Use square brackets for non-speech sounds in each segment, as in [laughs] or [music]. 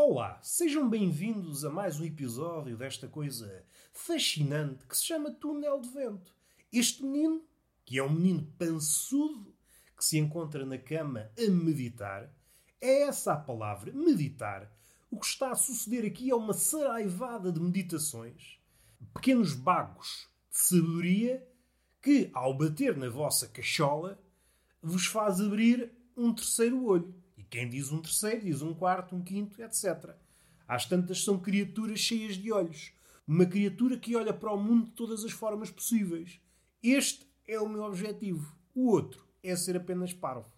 Olá, sejam bem-vindos a mais um episódio desta coisa fascinante que se chama Túnel de Vento. Este menino, que é um menino pançudo que se encontra na cama a meditar, é essa a palavra, meditar. O que está a suceder aqui é uma saraivada de meditações, pequenos bagos de sabedoria que, ao bater na vossa cachola, vos faz abrir um terceiro olho. Quem diz um terceiro, diz um quarto, um quinto, etc. Às tantas são criaturas cheias de olhos. Uma criatura que olha para o mundo de todas as formas possíveis. Este é o meu objetivo. O outro é ser apenas parvo.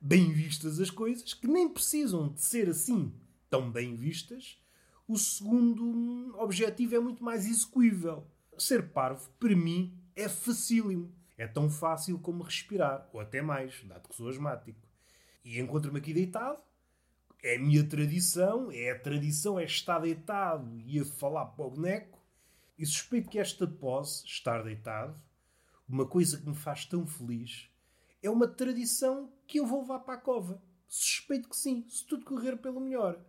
Bem vistas as coisas, que nem precisam de ser assim tão bem vistas, o segundo objetivo é muito mais execuível. Ser parvo, para mim, é facílimo. É tão fácil como respirar, ou até mais, dado que sou asmático. E encontro-me aqui deitado. É a minha tradição, é a tradição, é estar deitado e a falar para o boneco. E suspeito que esta pose, estar deitado, uma coisa que me faz tão feliz, é uma tradição que eu vou levar para a cova. Suspeito que sim, se tudo correr pelo melhor.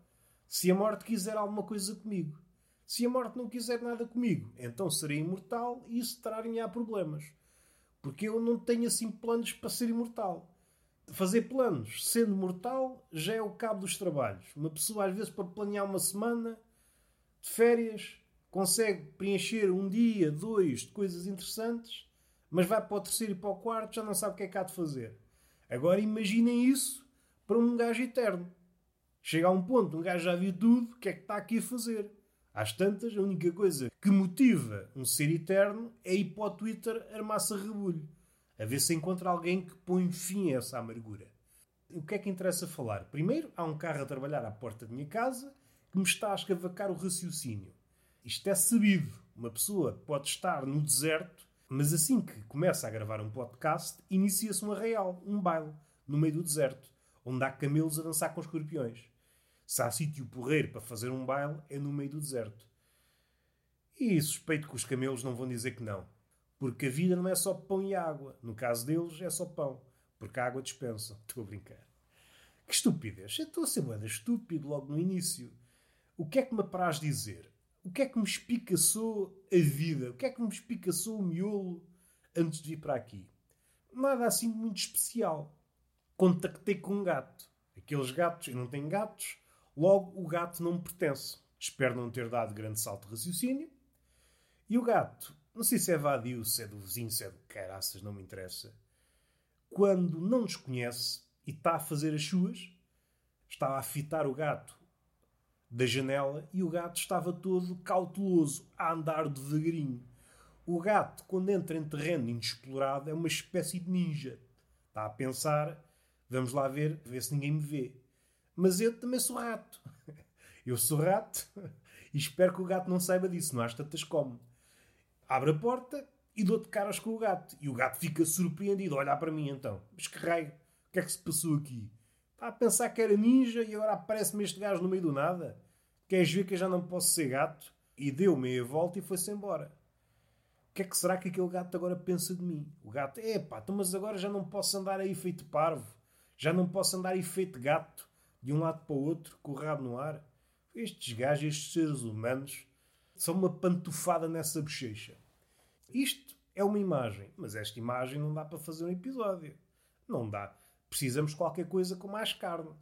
Se a morte quiser alguma coisa comigo. Se a morte não quiser nada comigo, então serei imortal e isso trará-me a problemas. Porque eu não tenho assim planos para ser imortal. Fazer planos sendo mortal já é o cabo dos trabalhos. Uma pessoa, às vezes, para planear uma semana de férias, consegue preencher um dia, dois de coisas interessantes, mas vai para o terceiro e para o quarto, já não sabe o que é que há de fazer. Agora imaginem isso para um gajo eterno. Chega a um ponto, um gajo já viu tudo, o que é que está aqui a fazer? Às tantas, a única coisa que motiva um ser eterno é ir para o Twitter armar-se a rebulho a ver se encontra alguém que põe fim a essa amargura. O que é que interessa falar? Primeiro, há um carro a trabalhar à porta da minha casa que me está a escavacar o raciocínio. Isto é sabido. Uma pessoa pode estar no deserto, mas assim que começa a gravar um podcast, inicia-se um arraial, um baile, no meio do deserto, onde há camelos a dançar com escorpiões. Se há sítio porreiro para fazer um baile, é no meio do deserto. E suspeito que os camelos não vão dizer que não. Porque a vida não é só pão e água. No caso deles, é só pão. Porque a água dispensa. [laughs] Estou a brincar. Que estupidez. Eu estou a ser moeda estúpido logo no início. O que é que me apraz dizer? O que é que me espicaçou a vida? O que é que me espicaçou o miolo antes de vir para aqui? Nada assim muito especial. Contactei com um gato. Aqueles gatos, eu não tenho gatos, logo o gato não me pertence. Espero não ter dado grande salto de raciocínio. E o gato não sei se é vadio, se é do vizinho, se é do caraças, não me interessa. Quando não nos conhece e está a fazer as suas, estava a fitar o gato da janela e o gato estava todo cauteloso, a andar devagarinho. O gato, quando entra em terreno inexplorado, é uma espécie de ninja. Está a pensar, vamos lá ver, ver se ninguém me vê. Mas eu também sou rato. [laughs] Eu sou rato [laughs] e espero que o gato não saiba disso, não às tantas como abre a porta e dou-te caras com o gato. E o gato fica surpreendido, olhar para mim então. Mas que raio, o que é que se passou aqui? Está a pensar que era ninja e agora aparece-me este gajo no meio do nada? Queres ver que eu já não posso ser gato? E deu meia volta e foi-se embora. O que é que será que aquele gato agora pensa de mim? O gato, é pá, então, mas agora já não posso andar aí feito parvo. Já não posso andar aí feito gato, de um lado para o outro, com o rabo no ar. Estes gajos, estes seres humanos, são uma pantufada nessa bochecha. Isto é uma imagem, mas esta imagem não dá para fazer um episódio. Não dá. Precisamos de qualquer coisa com mais carne. O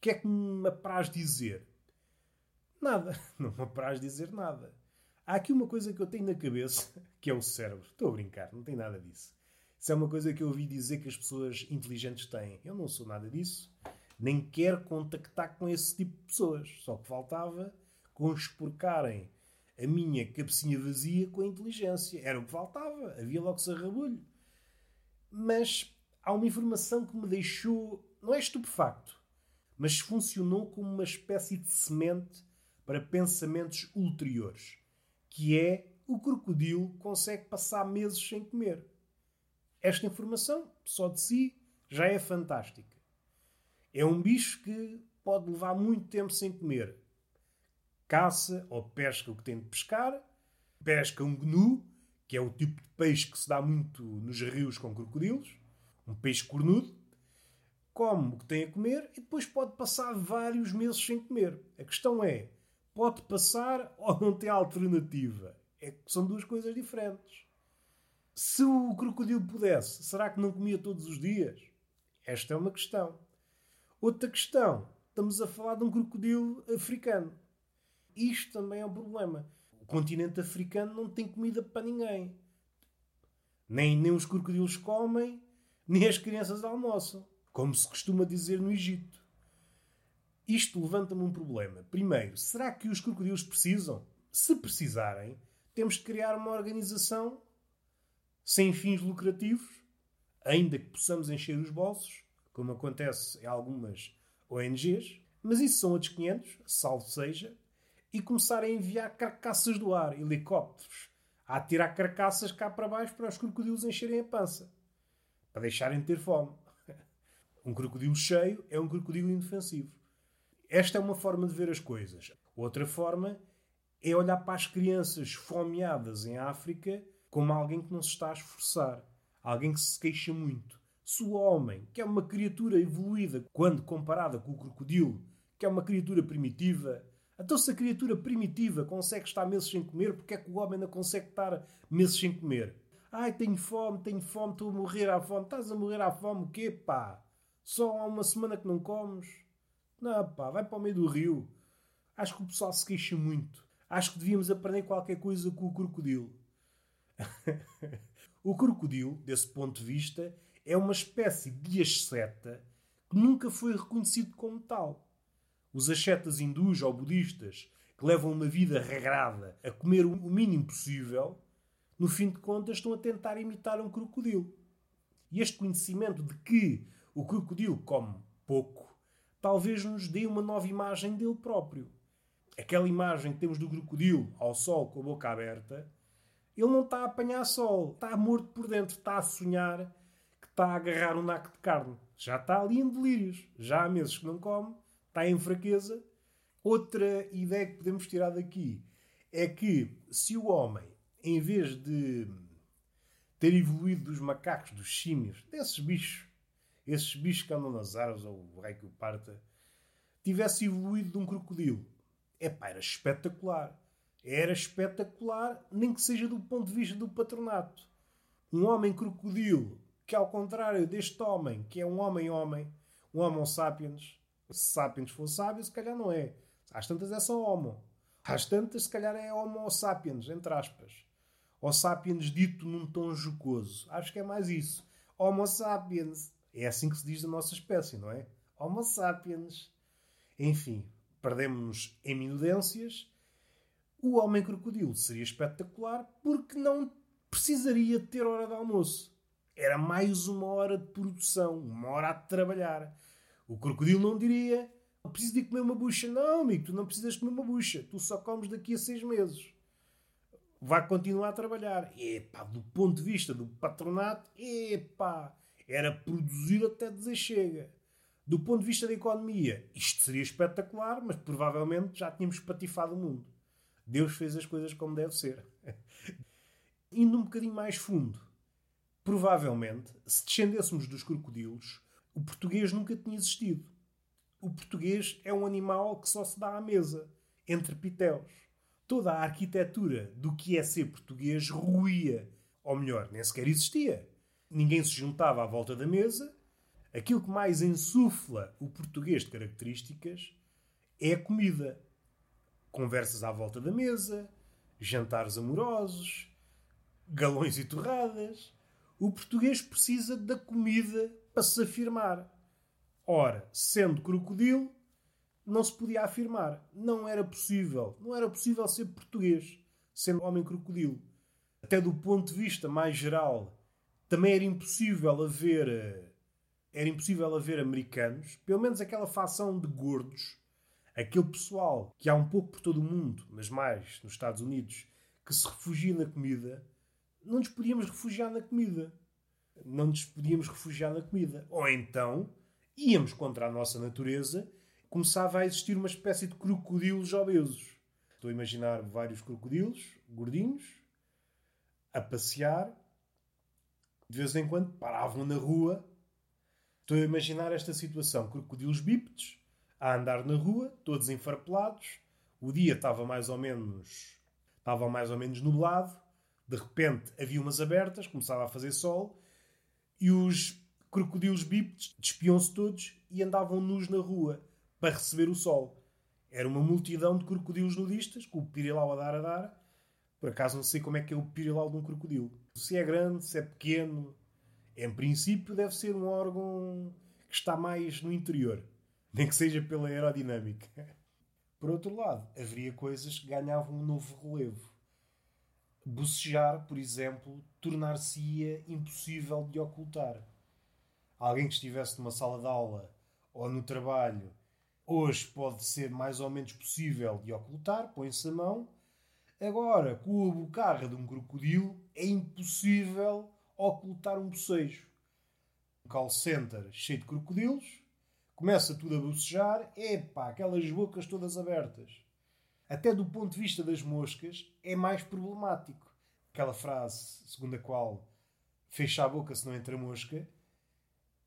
que é que me apraz dizer? Nada. [laughs] Não me apraz dizer nada. Há aqui uma coisa que eu tenho na cabeça, [laughs] que é o cérebro. Estou a brincar, não tem nada disso. Isso é uma coisa que eu ouvi dizer que as pessoas inteligentes têm. Eu não sou nada disso. Nem quero contactar com esse tipo de pessoas. Só que faltava conspurcarem a minha cabecinha vazia com a inteligência. Era o que faltava. Havia logo sarrabulho. Mas há uma informação que me deixou, não é estupefacto, mas funcionou como uma espécie de semente para pensamentos ulteriores, que é o crocodilo consegue passar meses sem comer. Esta informação, só de si, já é fantástica. É um bicho que pode levar muito tempo sem comer caça ou pesca o que tem de pescar, pesca um gnu, que é o tipo de peixe que se dá muito nos rios com crocodilos, um peixe cornudo, come o que tem a comer e depois pode passar vários meses sem comer. A questão é, pode passar ou não tem alternativa? É são duas coisas diferentes. Se o crocodilo pudesse, será que não comia todos os dias? Esta é uma questão. Outra questão, estamos a falar de um crocodilo africano. Isto também é um problema. O continente africano não tem comida para ninguém. Nem, nem os crocodilos comem, nem as crianças almoçam, como se costuma dizer no Egito. Isto levanta-me um problema. Primeiro, será que os crocodilos precisam? Se precisarem, temos de criar uma organização sem fins lucrativos, ainda que possamos encher os bolsos, como acontece em algumas ONGs, mas isso são outros 500, salvo seja, e começar a enviar carcaças do ar, helicópteros, a atirar carcaças cá para baixo para os crocodilos encherem a pança, para deixarem de ter fome. [laughs] Um crocodilo cheio é um crocodilo indefensivo. Esta é uma forma de ver as coisas. Outra forma é olhar para as crianças fomeadas em África como alguém que não se está a esforçar, alguém que se queixa muito. Se o homem, que é uma criatura evoluída quando comparada com o crocodilo, que é uma criatura primitiva, então se a criatura primitiva consegue estar meses sem comer, porque é que o homem não consegue estar meses sem comer? Ai, tenho fome, tenho fome, estou a morrer à fome. Estás a morrer à fome o quê, pá? Só há uma semana que não comes? Não, pá, vai para o meio do rio. Acho que o pessoal se queixa muito. Acho que devíamos aprender qualquer coisa com o crocodilo. [laughs] o crocodilo, desse ponto de vista, é uma espécie de asceta que nunca foi reconhecido como tal. Os ascetas hindus ou budistas que levam uma vida regrada a comer o mínimo possível, no fim de contas estão a tentar imitar um crocodilo. E este conhecimento de que o crocodilo come pouco, talvez nos dê uma nova imagem dele próprio. Aquela imagem que temos do crocodilo ao sol com a boca aberta ele não está a apanhar sol, está morto por dentro, está a sonhar que está a agarrar um naco de carne. Já está ali em delírios. Já há meses que não come, está em fraqueza. Outra ideia que podemos tirar daqui é que se o homem, em vez de ter evoluído dos macacos, dos símios, desses bichos, esses bichos que andam nas árvores, ou o rei que o parta, tivesse evoluído de um crocodilo, é pá, era espetacular era espetacular, nem que seja do ponto de vista do patronato. Um homem crocodilo, que ao contrário deste homem, que é um homem-homem, um homo sapiens, sapiens for sábio, se calhar não é. Às tantas é só homo. Às tantas, se calhar é homo sapiens, entre aspas. Ou sapiens dito num tom jocoso. Acho que é mais isso. Homo sapiens. É assim que se diz da nossa espécie, não é? Homo sapiens. Enfim, perdemos em minudências o Homem Crocodilo seria espetacular porque não precisaria ter hora de almoço. Era mais uma hora de produção, uma hora a trabalhar. O crocodilo não diria: preciso de comer uma bucha. Não, amigo, tu não precisas comer uma bucha. Tu só comes daqui a seis meses. Vai continuar a trabalhar. Epá, do ponto de vista do patronato, epá, era produzir até dizer chega. Do ponto de vista da economia, isto seria espetacular, mas provavelmente já tínhamos patifado o mundo. Deus fez as coisas como deve ser. [laughs] Indo um bocadinho mais fundo, provavelmente, se descendêssemos dos crocodilos, o português nunca tinha existido. O português é um animal que só se dá à mesa, entre pitéus. Toda a arquitetura do que é ser português ruía, ou melhor, nem sequer existia. Ninguém se juntava à volta da mesa. Aquilo que mais insufla o português de características é a comida conversas à volta da mesa, jantares amorosos, galões e torradas. O português precisa da comida para se afirmar. Ora, sendo crocodilo, não se podia afirmar. Não era possível. Não era possível ser português, sendo homem crocodilo. Até do ponto de vista mais geral, também era impossível haver. Eh, era impossível haver americanos, pelo menos aquela facção de gordos, aquele pessoal que há um pouco por todo o mundo, mas mais nos Estados Unidos, que se refugia na comida, não nos podíamos refugiar na comida. Não nos podíamos refugiar na comida. Ou então íamos contra a nossa natureza, começava a existir uma espécie de crocodilos obesos. Estou a imaginar vários crocodilos gordinhos a passear. De vez em quando paravam na rua Estou a imaginar esta situação: crocodilos bípedes a andar na rua, todos enfarpelados. O dia estava mais ou menos estava mais ou menos nublado. De repente havia umas abertas, começava a fazer sol e os crocodilos bípedes despiam-se todos e andavam nus na rua para receber o sol. Era uma multidão de crocodilos nudistas, com o pirilau a dar a dar. Por acaso não sei como é que é o pirilau de um crocodilo. Se é grande, se é pequeno. Em princípio deve ser um órgão que está mais no interior. Nem que seja pela aerodinâmica. Por outro lado, haveria coisas que ganhavam um novo relevo. Bocejar, por exemplo, tornar-se-ia impossível de ocultar. Alguém que estivesse numa sala de aula ou no trabalho, hoje pode ser mais ou menos possível de ocultar, põe-se a mão. Agora, com a bocarra de um crocodilo, é impossível ocultar um bocejo. Um call center cheio de crocodilos, começa tudo a bocejar, epá, aquelas bocas todas abertas. Até do ponto de vista das moscas, é mais problemático. Aquela frase segundo a qual fecha a boca se não entra mosca,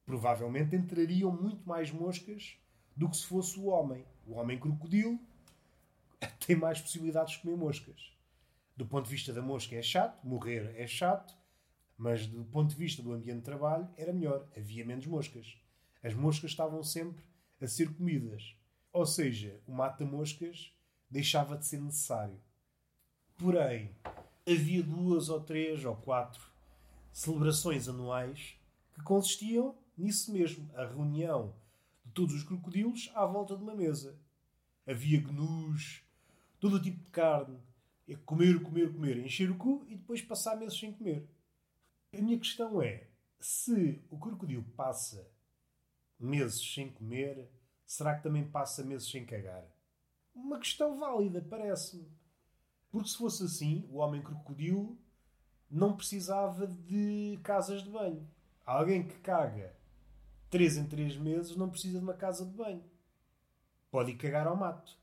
provavelmente entrariam muito mais moscas do que se fosse o homem. O homem crocodilo [laughs] tem mais possibilidades de comer moscas. Do ponto de vista da mosca é chato, morrer é chato, mas do ponto de vista do ambiente de trabalho era melhor, havia menos moscas. As moscas estavam sempre a ser comidas. Ou seja, o mata-moscas deixava de ser necessário. Porém, havia duas ou três ou quatro celebrações anuais que consistiam nisso mesmo, a reunião de todos os crocodilos à volta de uma mesa. Havia gnus, todo o tipo de carne, é comer, comer, comer, encher o cu e depois passar meses sem comer. A minha questão é, se o crocodilo passa meses sem comer, será que também passa meses sem cagar? Uma questão válida, parece-me. Porque se fosse assim, o homem crocodilo não precisava de casas de banho. Alguém que caga 3 em 3 meses não precisa de uma casa de banho. Pode ir cagar ao mato.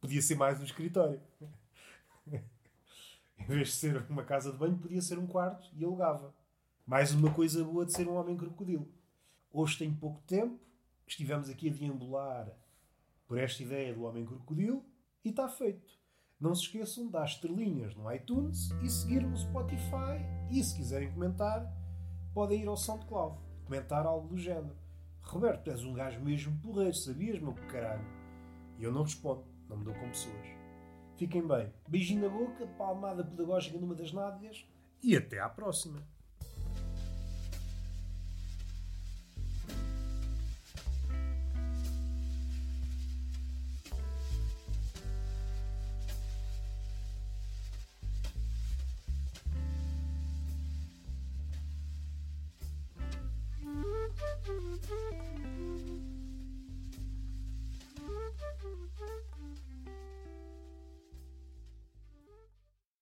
Podia ser mais um escritório. [laughs] em vez de ser uma casa de banho, podia ser um quarto e alugava. Mais uma coisa boa de ser um homem crocodilo. Hoje tenho pouco tempo, estivemos aqui a deambular por esta ideia do homem crocodilo e está feito. Não se esqueçam de dar estrelinhas no iTunes e seguir no Spotify. E se quiserem comentar, podem ir ao SoundCloud, comentar algo do género. Roberto, és um gajo mesmo porreiro, sabias, meu caralho? E eu não respondo, não me dou com pessoas. Fiquem bem. Beijinho na boca, palmada pedagógica numa das nádegas e até à próxima.